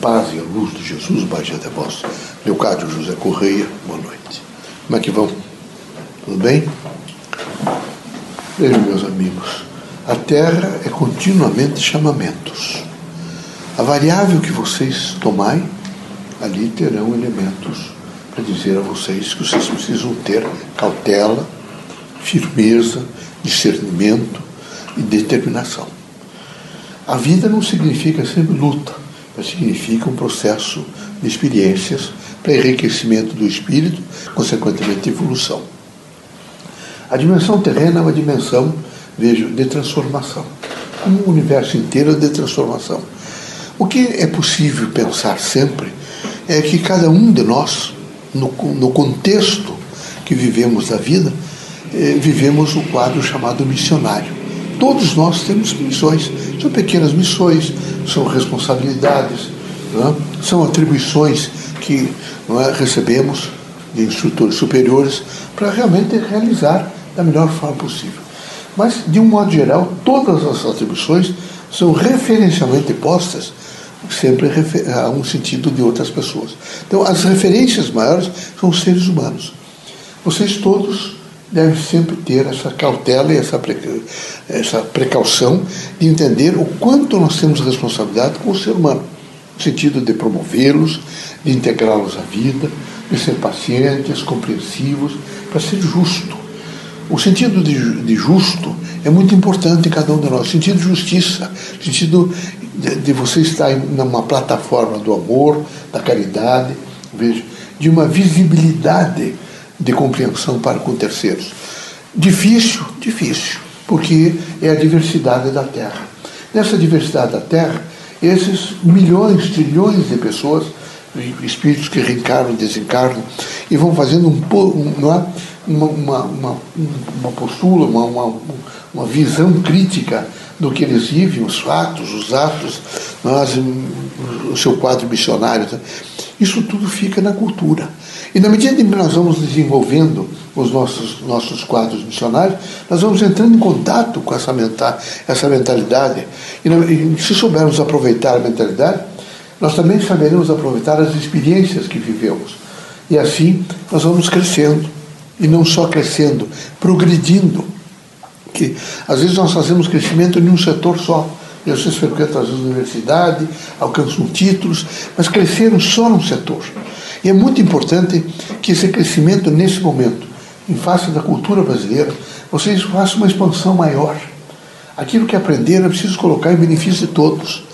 paz e a luz de Jesus baixe até vós. Leocádio José Correia, boa noite. Como é que vão? Tudo bem? Vejam, meus amigos, a Terra é continuamente chamamentos. A variável que vocês tomai, ali terão elementos para dizer a vocês que vocês precisam ter cautela, firmeza, discernimento e determinação. A vida não significa sempre luta, significa um processo de experiências para enriquecimento do espírito, consequentemente evolução. A dimensão terrena é uma dimensão, vejo, de transformação. O universo inteiro de transformação. O que é possível pensar sempre é que cada um de nós, no, no contexto que vivemos da vida, eh, vivemos o quadro chamado missionário. Todos nós temos missões, são pequenas missões, são responsabilidades, é? são atribuições que é, recebemos de instrutores superiores para realmente realizar da melhor forma possível. Mas, de um modo geral, todas as atribuições são referencialmente postas sempre a um sentido de outras pessoas. Então, as referências maiores são os seres humanos. Vocês todos devem sempre ter essa cautela e essa, essa precaução de entender o quanto nós temos responsabilidade com o ser humano, no sentido de promovê-los, de integrá-los à vida, de ser pacientes, compreensivos, para ser justo. O sentido de, de, justo é muito importante em cada um de nós. O sentido de justiça, sentido de, de você estar numa plataforma do amor, da caridade, veja, de uma visibilidade de compreensão para com terceiros. Difícil, difícil, porque é a diversidade da Terra. Nessa diversidade da Terra, esses milhões, trilhões de pessoas, espíritos que reencarnam, desencarnam, e vão fazendo um, é? uma, uma, uma, uma postura, uma, uma, uma visão crítica do que eles vivem, os fatos, os atos, nós, o seu quadro missionário. Isso tudo fica na cultura. E na medida em que nós vamos desenvolvendo os nossos, nossos quadros missionários, nós vamos entrando em contato com essa, mental, essa mentalidade. E, e se soubermos aproveitar a mentalidade, nós também saberemos aproveitar as experiências que vivemos. E assim nós vamos crescendo. E não só crescendo, progredindo. Que às vezes nós fazemos crescimento em um setor só. E vocês frequentam às vezes a universidade, alcançam títulos, mas cresceram só num setor. E é muito importante que esse crescimento, nesse momento, em face da cultura brasileira, vocês façam uma expansão maior. Aquilo que aprenderam é preciso colocar em benefício de todos.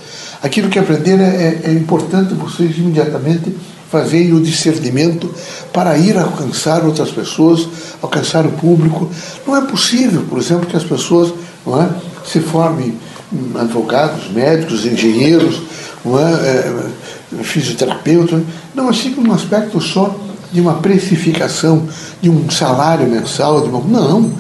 Aquilo que aprenderam é, é importante vocês imediatamente fazerem o discernimento para ir alcançar outras pessoas, alcançar o público. Não é possível, por exemplo, que as pessoas não é, se formem advogados, médicos, engenheiros, não é, é fisioterapeuta, não, assim um aspecto só de uma precificação, de um salário mensal, de uma, não.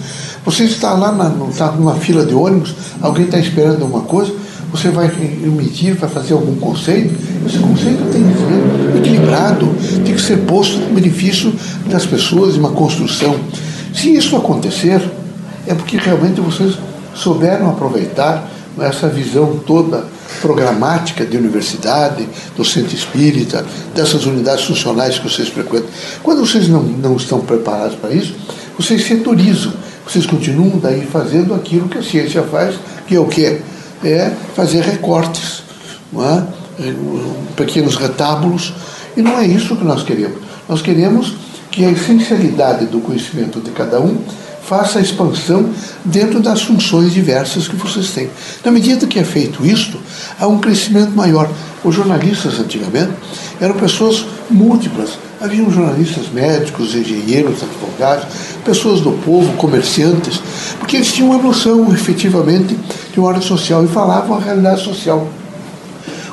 Você está lá na, está numa fila de ônibus, alguém está esperando alguma coisa, você vai emitir, vai fazer algum conceito, esse conceito tem que ser equilibrado, tem que ser posto no benefício das pessoas, de uma construção. Se isso acontecer, é porque realmente vocês souberam aproveitar essa visão toda programática de universidade, do centro espírita, dessas unidades funcionais que vocês frequentam. Quando vocês não, não estão preparados para isso, vocês setorizam, vocês continuam daí fazendo aquilo que a ciência faz, que é o quê? É fazer recortes, é? é pequenos retábulos, e não é isso que nós queremos. Nós queremos que a essencialidade do conhecimento de cada um faça a expansão dentro das funções diversas que vocês têm. Na medida que é feito isto, há um crescimento maior. Os jornalistas, antigamente, eram pessoas múltiplas. Haviam jornalistas médicos, engenheiros, advogados, pessoas do povo, comerciantes, porque eles tinham uma noção, efetivamente, de uma ordem social e falavam a realidade social.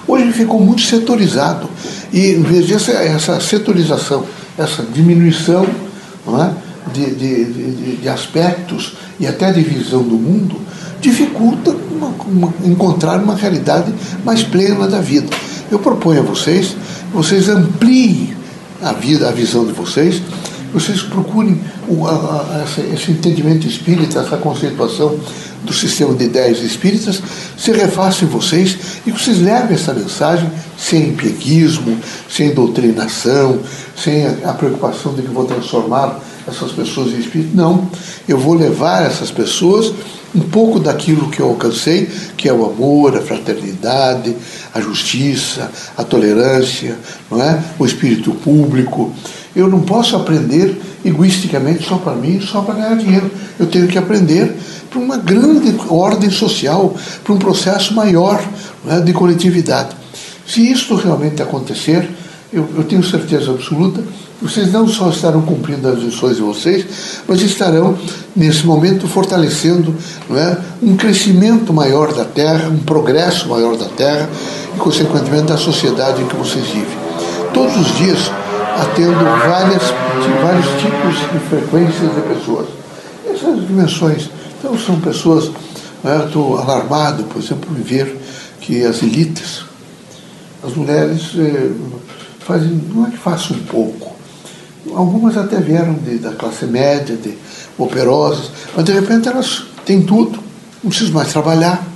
Hoje ficou muito setorizado. E, em vez essa setorização, essa diminuição, é? de, de, de, de aspectos e até de visão do mundo, dificulta uma, uma, encontrar uma realidade mais plena da vida. Eu proponho a vocês, vocês ampliem a vida, a visão de vocês, vocês procurem o, a, a, esse entendimento espírita, essa conceituação do sistema de ideias espíritas se refaça em vocês e que vocês levem essa mensagem sem pieguismo, sem doutrinação, sem a preocupação de que vou transformar essas pessoas em espírito. Não, eu vou levar essas pessoas um pouco daquilo que eu alcancei, que é o amor, a fraternidade, a justiça, a tolerância, não é? o espírito público. Eu não posso aprender egoisticamente só para mim, só para ganhar dinheiro. Eu tenho que aprender para uma grande ordem social, para um processo maior é? de coletividade. Se isto realmente acontecer, eu, eu tenho certeza absoluta vocês não só estarão cumprindo as lições de vocês, mas estarão, nesse momento, fortalecendo é, um crescimento maior da Terra, um progresso maior da Terra e, consequentemente, da sociedade em que vocês vivem. Todos os dias, atendo várias, vários tipos e frequências de pessoas. Essas dimensões. Então, são pessoas. É, estou alarmado, por exemplo, em ver que as elites, as mulheres, eh, fazem, não é que façam um pouco, Algumas até vieram de, da classe média, de operosas, mas de repente elas têm tudo, não precisam mais trabalhar,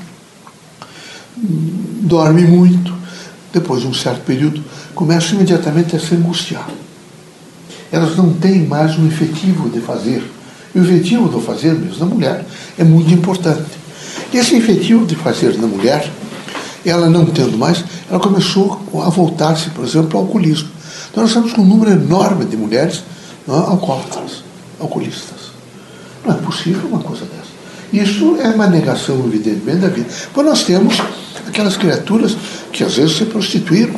dormem muito, depois de um certo período começam imediatamente a se angustiar. Elas não têm mais um efetivo de fazer. E o efetivo do fazer mesmo na mulher é muito importante. Esse efetivo de fazer na mulher, ela não tendo mais, ela começou a voltar-se, por exemplo, ao alcoolismo. Então nós com um número enorme de mulheres não, alcoólatras, alcoolistas. Não é possível uma coisa dessa. Isso é uma negação, evidentemente, da vida. Pois nós temos aquelas criaturas que às vezes se prostituíram.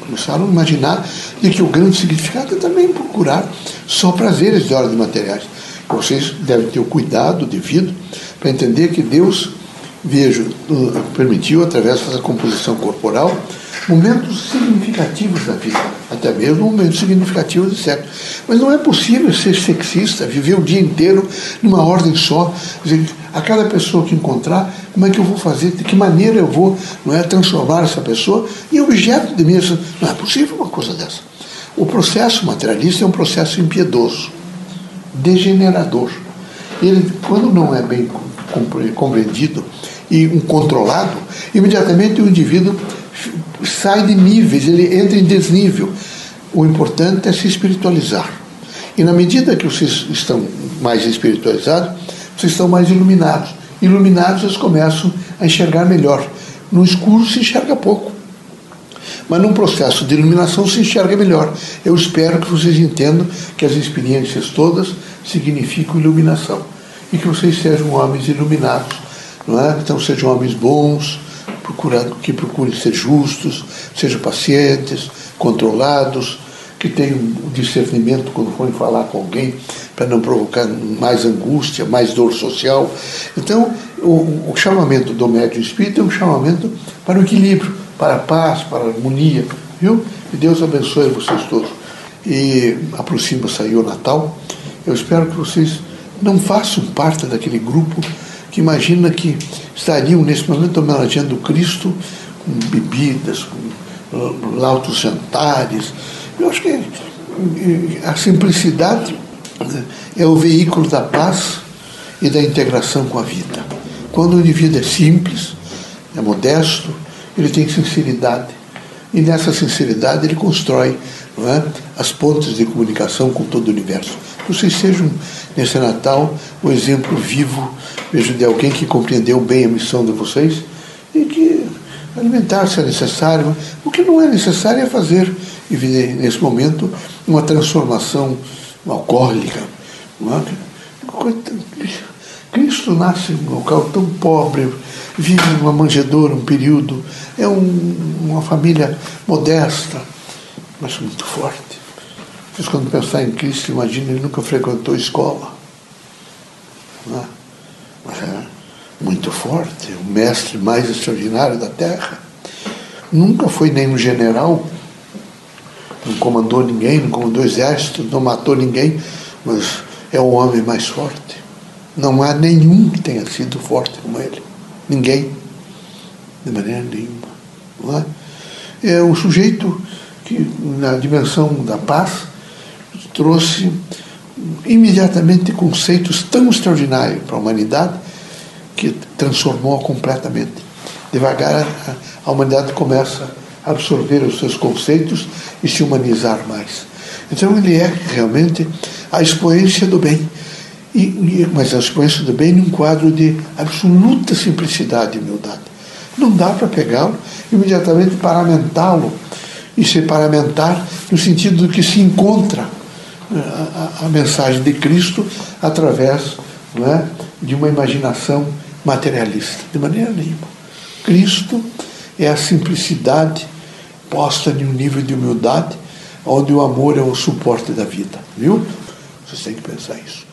Começaram a imaginar de que o grande significado é também procurar só prazeres de ordem materiais. Vocês devem ter o cuidado devido para entender que Deus, vejo, permitiu, através dessa composição corporal, momentos significativos da vida, até mesmo momentos significativos de sexo. Mas não é possível ser sexista, viver o dia inteiro numa ordem só, dizer, a cada pessoa que encontrar, como é que eu vou fazer, de que maneira eu vou não é, transformar essa pessoa em objeto de mim. Não é possível uma coisa dessa. O processo materialista é um processo impiedoso, degenerador. Ele, quando não é bem compreendido e controlado, imediatamente o indivíduo sai de níveis, ele entra em desnível. O importante é se espiritualizar. E na medida que vocês estão mais espiritualizados, vocês estão mais iluminados. Iluminados, vocês começam a enxergar melhor. No escuro se enxerga pouco. Mas num processo de iluminação se enxerga melhor. Eu espero que vocês entendam que as experiências todas significam iluminação. E que vocês sejam homens iluminados. Não é? Então sejam homens bons, procurando, que procurem ser justos, sejam pacientes, controlados, que tenham um discernimento quando forem falar com alguém, para não provocar mais angústia, mais dor social. Então, o, o chamamento do médium espírita é um chamamento para o equilíbrio, para a paz, para a harmonia, viu? E Deus abençoe vocês todos. E aproxima-se aí o Natal. Eu espero que vocês não façam parte daquele grupo que imagina que estariam nesse momento homenageando Cristo com bebidas, com lautos jantares. Eu acho que a simplicidade né, é o veículo da paz e da integração com a vida. Quando o indivíduo é simples, é modesto, ele tem sinceridade. E nessa sinceridade ele constrói é, as pontes de comunicação com todo o universo. Vocês sejam, nesse Natal, o exemplo vivo vejo de alguém que compreendeu bem a missão de vocês e que alimentar-se é necessário. O que não é necessário é fazer, nesse momento, uma transformação alcoólica. É? Cristo nasce em um local tão pobre, vive numa manjedoura um período, é um, uma família modesta, mas muito forte. Mas quando pensar em Cristo, imagina, ele nunca frequentou escola. É? é muito forte, o mestre mais extraordinário da Terra. Nunca foi nenhum general, não comandou ninguém, não comandou exército, não matou ninguém, mas é o homem mais forte. Não há nenhum que tenha sido forte como ele. Ninguém. De maneira nenhuma. Não é? é um sujeito que, na dimensão da paz, trouxe imediatamente conceitos tão extraordinários para a humanidade que transformou completamente. Devagar a, humanidade começa absorver os seus conceitos e se humanizar mais. Então ele é realmente a expoência do bem, e, mas a expoência do bem num quadro de absoluta simplicidade e humildade. Não dá para pegá-lo imediatamente paramentá-lo e se paramentar no sentido de que se encontra eh, a, a, a mensagem de Cristo através é, de uma imaginação materialista. De maneira nenhuma. Cristo é a simplicidade posta em um nível de humildade onde o amor é o suporte da vida. Viu? Vocês têm que pensar isso.